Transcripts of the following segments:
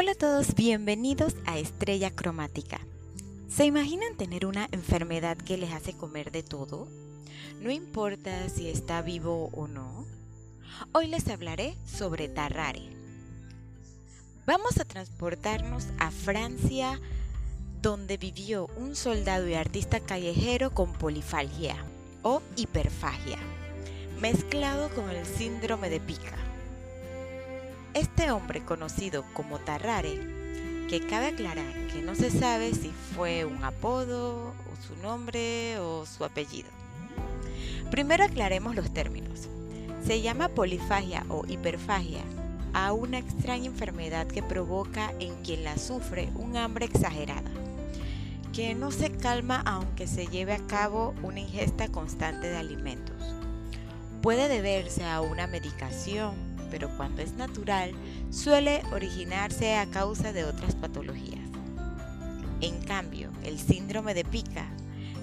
Hola a todos, bienvenidos a Estrella Cromática. ¿Se imaginan tener una enfermedad que les hace comer de todo? No importa si está vivo o no. Hoy les hablaré sobre Tarrare. Vamos a transportarnos a Francia, donde vivió un soldado y artista callejero con polifagia o hiperfagia, mezclado con el síndrome de pica. Este hombre conocido como Tarrare, que cabe aclarar que no se sabe si fue un apodo o su nombre o su apellido. Primero aclaremos los términos. Se llama polifagia o hiperfagia a una extraña enfermedad que provoca en quien la sufre un hambre exagerada, que no se calma aunque se lleve a cabo una ingesta constante de alimentos. Puede deberse a una medicación, pero cuando es natural suele originarse a causa de otras patologías. En cambio, el síndrome de Pica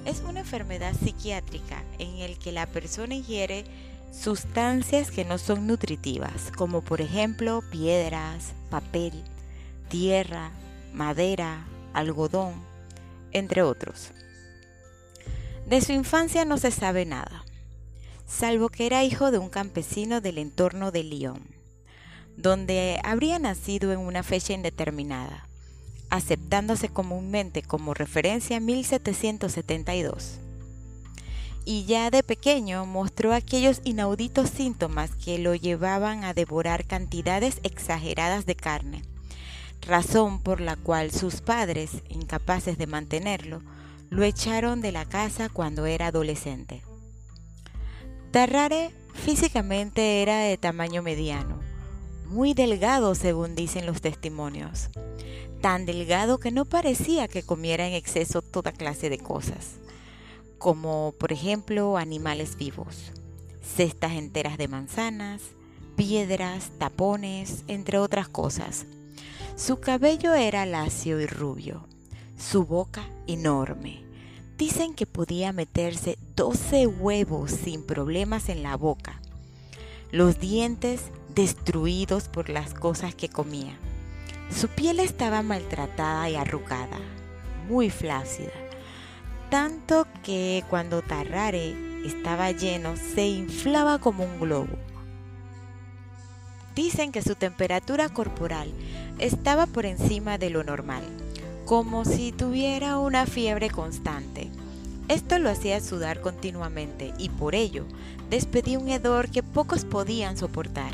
es una enfermedad psiquiátrica en el que la persona ingiere sustancias que no son nutritivas, como por ejemplo piedras, papel, tierra, madera, algodón, entre otros. De su infancia no se sabe nada salvo que era hijo de un campesino del entorno de Lyon, donde habría nacido en una fecha indeterminada, aceptándose comúnmente como referencia 1772. Y ya de pequeño mostró aquellos inauditos síntomas que lo llevaban a devorar cantidades exageradas de carne, razón por la cual sus padres, incapaces de mantenerlo, lo echaron de la casa cuando era adolescente. Tarrare físicamente era de tamaño mediano, muy delgado según dicen los testimonios, tan delgado que no parecía que comiera en exceso toda clase de cosas, como por ejemplo animales vivos, cestas enteras de manzanas, piedras, tapones, entre otras cosas. Su cabello era lacio y rubio, su boca enorme, Dicen que podía meterse 12 huevos sin problemas en la boca. Los dientes destruidos por las cosas que comía. Su piel estaba maltratada y arrugada, muy flácida, tanto que cuando Tarrare estaba lleno se inflaba como un globo. Dicen que su temperatura corporal estaba por encima de lo normal como si tuviera una fiebre constante. Esto lo hacía sudar continuamente y por ello despedía un hedor que pocos podían soportar.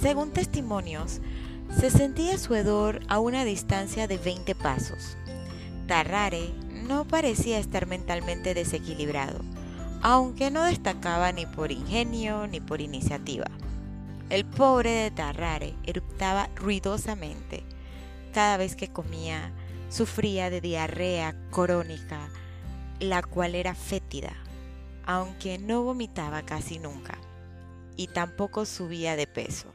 Según testimonios, se sentía su hedor a una distancia de 20 pasos. Tarrare no parecía estar mentalmente desequilibrado, aunque no destacaba ni por ingenio ni por iniciativa. El pobre de Tarrare eruptaba ruidosamente cada vez que comía Sufría de diarrea crónica, la cual era fétida, aunque no vomitaba casi nunca, y tampoco subía de peso.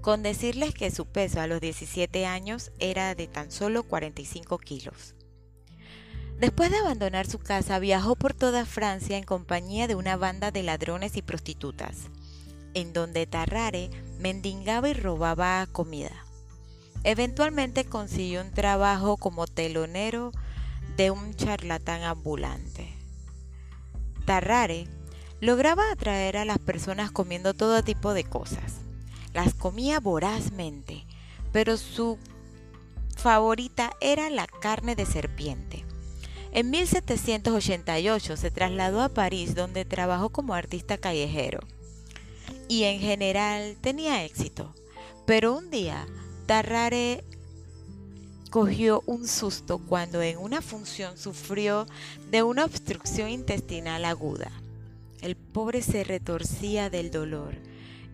Con decirles que su peso a los 17 años era de tan solo 45 kilos. Después de abandonar su casa, viajó por toda Francia en compañía de una banda de ladrones y prostitutas, en donde Tarrare mendigaba y robaba comida. Eventualmente consiguió un trabajo como telonero de un charlatán ambulante. Tarrare lograba atraer a las personas comiendo todo tipo de cosas. Las comía vorazmente, pero su favorita era la carne de serpiente. En 1788 se trasladó a París donde trabajó como artista callejero y en general tenía éxito. Pero un día Tarrare cogió un susto cuando en una función sufrió de una obstrucción intestinal aguda. El pobre se retorcía del dolor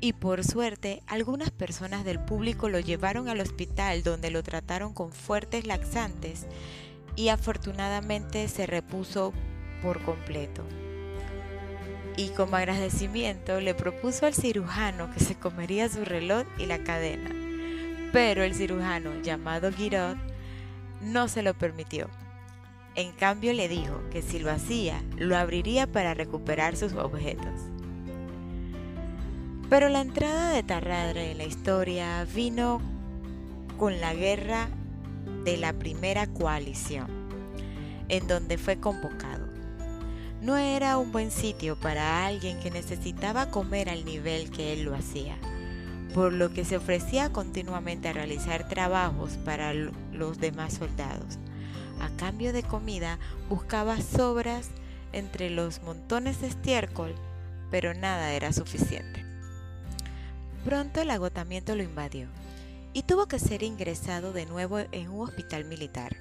y por suerte algunas personas del público lo llevaron al hospital donde lo trataron con fuertes laxantes y afortunadamente se repuso por completo. Y como agradecimiento le propuso al cirujano que se comería su reloj y la cadena pero el cirujano llamado Guiraud no se lo permitió. En cambio le dijo que si lo hacía, lo abriría para recuperar sus objetos. Pero la entrada de Tarradre en la historia vino con la guerra de la primera coalición, en donde fue convocado. No era un buen sitio para alguien que necesitaba comer al nivel que él lo hacía, por lo que se ofrecía continuamente a realizar trabajos para los demás soldados. A cambio de comida buscaba sobras entre los montones de estiércol, pero nada era suficiente. Pronto el agotamiento lo invadió y tuvo que ser ingresado de nuevo en un hospital militar.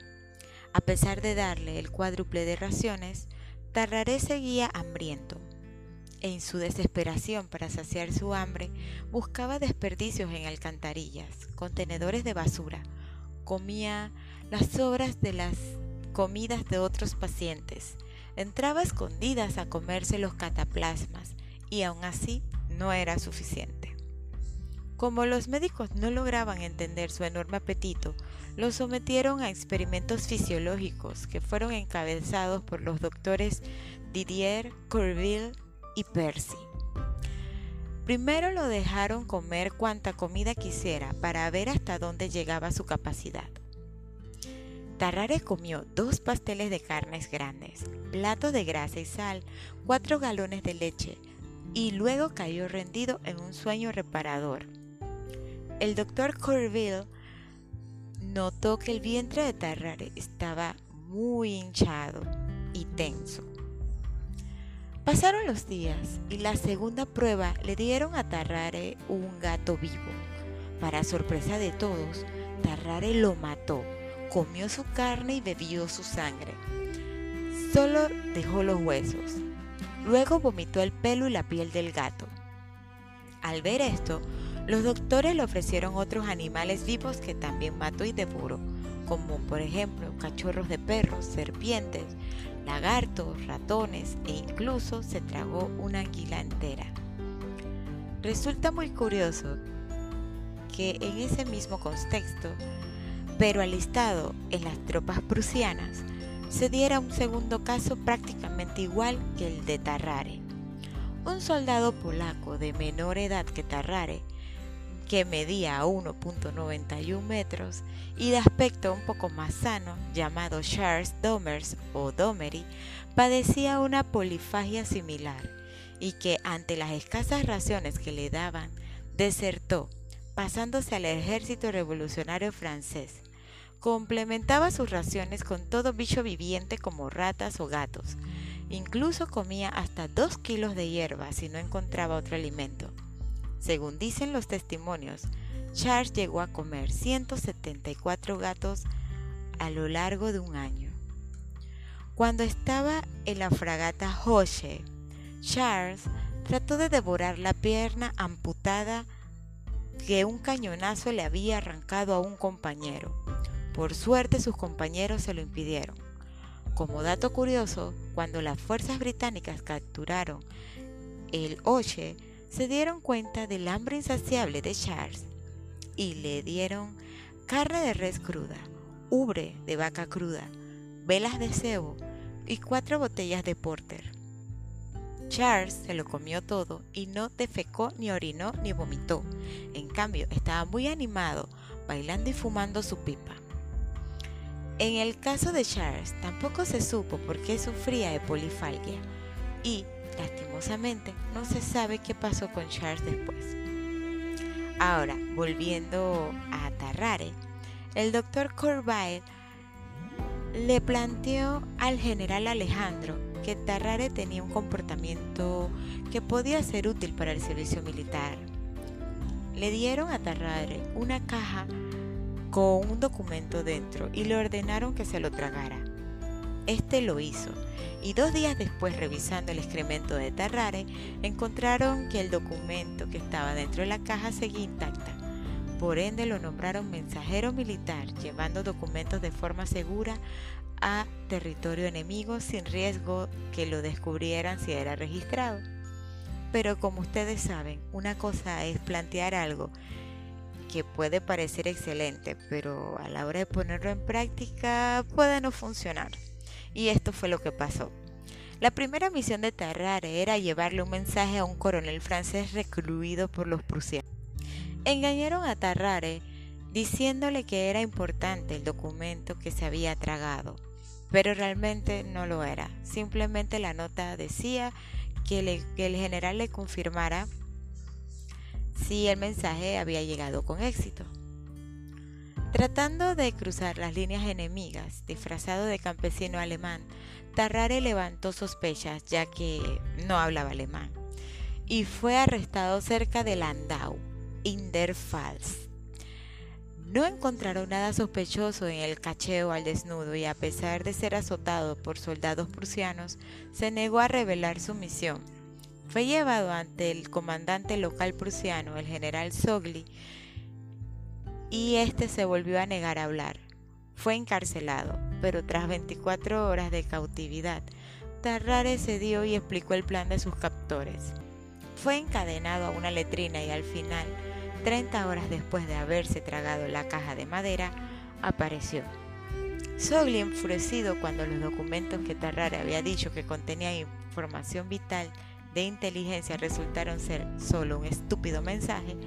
A pesar de darle el cuádruple de raciones, Tarraré seguía hambriento. En su desesperación para saciar su hambre, buscaba desperdicios en alcantarillas, contenedores de basura. Comía las sobras de las comidas de otros pacientes. Entraba escondidas a comerse los cataplasmas y aún así no era suficiente. Como los médicos no lograban entender su enorme apetito, lo sometieron a experimentos fisiológicos que fueron encabezados por los doctores Didier, Courville y Percy. Primero lo dejaron comer cuanta comida quisiera para ver hasta dónde llegaba su capacidad. Tarrare comió dos pasteles de carnes grandes, platos de grasa y sal, cuatro galones de leche, y luego cayó rendido en un sueño reparador el doctor Corville notó que el vientre de Tarrare estaba muy hinchado y tenso. Pasaron los días y la segunda prueba le dieron a Tarrare un gato vivo. Para sorpresa de todos, Tarrare lo mató, comió su carne y bebió su sangre. Solo dejó los huesos. Luego vomitó el pelo y la piel del gato. Al ver esto, los doctores le ofrecieron otros animales vivos que también mató y devoró, como por ejemplo cachorros de perros, serpientes, lagartos, ratones e incluso se tragó una anguila entera. Resulta muy curioso que en ese mismo contexto, pero alistado en las tropas prusianas, se diera un segundo caso prácticamente igual que el de Tarrare. Un soldado polaco de menor edad que Tarrare que medía 1.91 metros y de aspecto un poco más sano, llamado Charles Domers o Domery, padecía una polifagia similar y que ante las escasas raciones que le daban, desertó, pasándose al ejército revolucionario francés. Complementaba sus raciones con todo bicho viviente como ratas o gatos. Incluso comía hasta 2 kilos de hierba si no encontraba otro alimento. Según dicen los testimonios, Charles llegó a comer 174 gatos a lo largo de un año. Cuando estaba en la fragata Hoche, Charles trató de devorar la pierna amputada que un cañonazo le había arrancado a un compañero. Por suerte sus compañeros se lo impidieron. Como dato curioso, cuando las fuerzas británicas capturaron el Hoche, se dieron cuenta del hambre insaciable de Charles y le dieron carne de res cruda, ubre de vaca cruda, velas de cebo y cuatro botellas de porter. Charles se lo comió todo y no defecó ni orinó ni vomitó. En cambio, estaba muy animado, bailando y fumando su pipa. En el caso de Charles, tampoco se supo por qué sufría de polifalgia y Lastimosamente, no se sabe qué pasó con Charles después. Ahora, volviendo a Tarrare, el doctor Corville le planteó al general Alejandro que Tarrare tenía un comportamiento que podía ser útil para el servicio militar. Le dieron a Tarrare una caja con un documento dentro y le ordenaron que se lo tragara. Este lo hizo y dos días después revisando el excremento de Tarrare encontraron que el documento que estaba dentro de la caja seguía intacta. Por ende lo nombraron mensajero militar llevando documentos de forma segura a territorio enemigo sin riesgo que lo descubrieran si era registrado. Pero como ustedes saben, una cosa es plantear algo que puede parecer excelente, pero a la hora de ponerlo en práctica puede no funcionar. Y esto fue lo que pasó. La primera misión de Tarrare era llevarle un mensaje a un coronel francés recluido por los prusianos. Engañaron a Tarrare diciéndole que era importante el documento que se había tragado, pero realmente no lo era. Simplemente la nota decía que, que el general le confirmara si el mensaje había llegado con éxito. Tratando de cruzar las líneas enemigas, disfrazado de campesino alemán, Tarrare levantó sospechas ya que no hablaba alemán y fue arrestado cerca de Landau, in der Pfalz. No encontraron nada sospechoso en el cacheo al desnudo y a pesar de ser azotado por soldados prusianos, se negó a revelar su misión. Fue llevado ante el comandante local prusiano, el general Sogli, y este se volvió a negar a hablar. Fue encarcelado, pero tras 24 horas de cautividad, Tarrare cedió y explicó el plan de sus captores. Fue encadenado a una letrina y al final, 30 horas después de haberse tragado la caja de madera, apareció. Sogli, enfurecido cuando los documentos que Tarrare había dicho que contenían información vital de inteligencia resultaron ser solo un estúpido mensaje,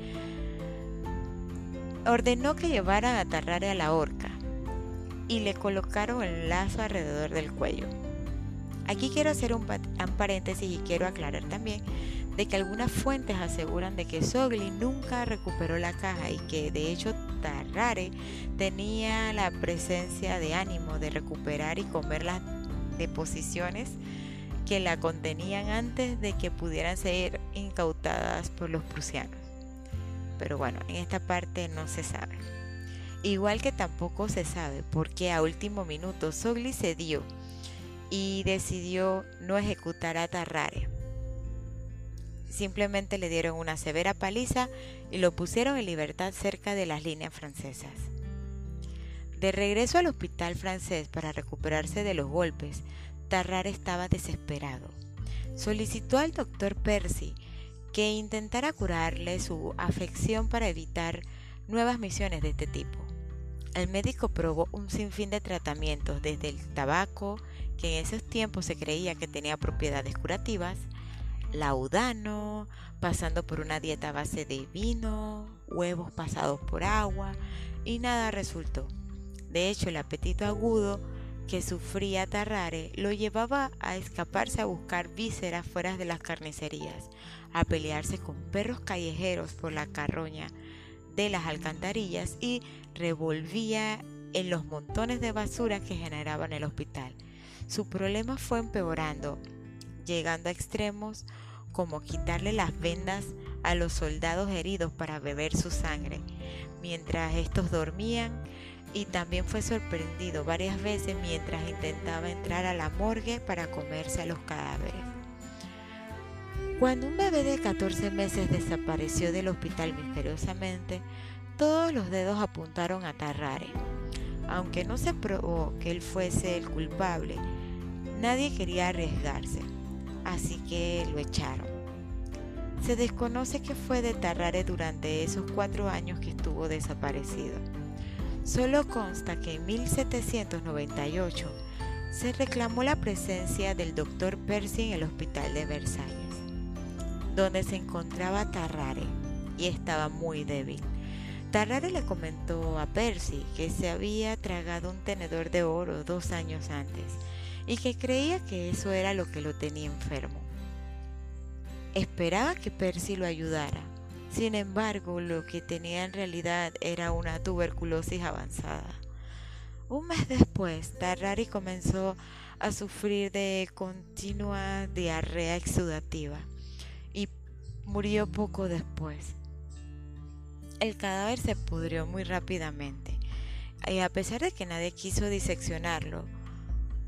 ordenó que llevaran a Tarrare a la horca y le colocaron el lazo alrededor del cuello. Aquí quiero hacer un, paréntesis y quiero aclarar también de que algunas fuentes aseguran de que Sogli nunca recuperó la caja y que de hecho Tarrare tenía la presencia de ánimo de recuperar y comer las deposiciones que la contenían antes de que pudieran ser incautadas por los prusianos. Pero bueno, en esta parte no se sabe. Igual que tampoco se sabe por qué a último minuto Sogli cedió y decidió no ejecutar a Tarrare. Simplemente le dieron una severa paliza y lo pusieron en libertad cerca de las líneas francesas. De regreso al hospital francés para recuperarse de los golpes, Tarrare estaba desesperado. Solicitó al doctor Percy que intentara curarle su afección para evitar nuevas misiones de este tipo. El médico probó un sinfín de tratamientos, desde el tabaco, que en esos tiempos se creía que tenía propiedades curativas, laudano, pasando por una dieta a base de vino, huevos pasados por agua, y nada resultó. De hecho, el apetito agudo que sufría Tarrare lo llevaba a escaparse a buscar vísceras fuera de las carnicerías, a pelearse con perros callejeros por la carroña de las alcantarillas y revolvía en los montones de basura que generaban el hospital. Su problema fue empeorando, llegando a extremos como quitarle las vendas a los soldados heridos para beber su sangre, mientras estos dormían, y también fue sorprendido varias veces mientras intentaba entrar a la morgue para comerse a los cadáveres. Cuando un bebé de 14 meses desapareció del hospital misteriosamente, todos los dedos apuntaron a Tarrare. Aunque no se probó que él fuese el culpable, nadie quería arriesgarse, así que lo echaron. Se desconoce qué fue de Tarrare durante esos cuatro años que estuvo desaparecido. Solo consta que en 1798 se reclamó la presencia del doctor Percy en el hospital de Versalles, donde se encontraba Tarrare y estaba muy débil. Tarrare le comentó a Percy que se había tragado un tenedor de oro dos años antes y que creía que eso era lo que lo tenía enfermo. Esperaba que Percy lo ayudara, sin embargo, lo que tenía en realidad era una tuberculosis avanzada. Un mes después, Tarrari comenzó a sufrir de continua diarrea exudativa murió poco después. El cadáver se pudrió muy rápidamente y a pesar de que nadie quiso diseccionarlo,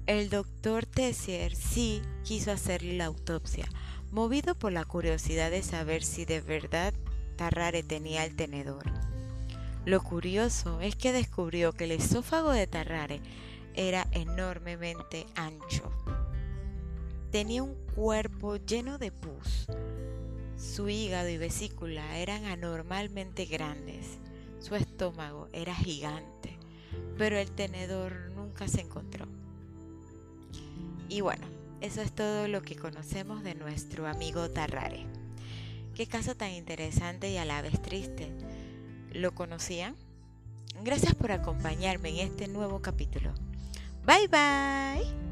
el doctor Tessier sí quiso hacerle la autopsia, movido por la curiosidad de saber si de verdad Tarrare tenía el tenedor. Lo curioso es que descubrió que el esófago de Tarrare era enormemente ancho. Tenía un cuerpo lleno de pus. Su hígado y vesícula eran anormalmente grandes. Su estómago era gigante, pero el tenedor nunca se encontró. Y bueno, eso es todo lo que conocemos de nuestro amigo Tarrare. Qué caso tan interesante y a la vez triste. ¿Lo conocían? Gracias por acompañarme en este nuevo capítulo. Bye bye.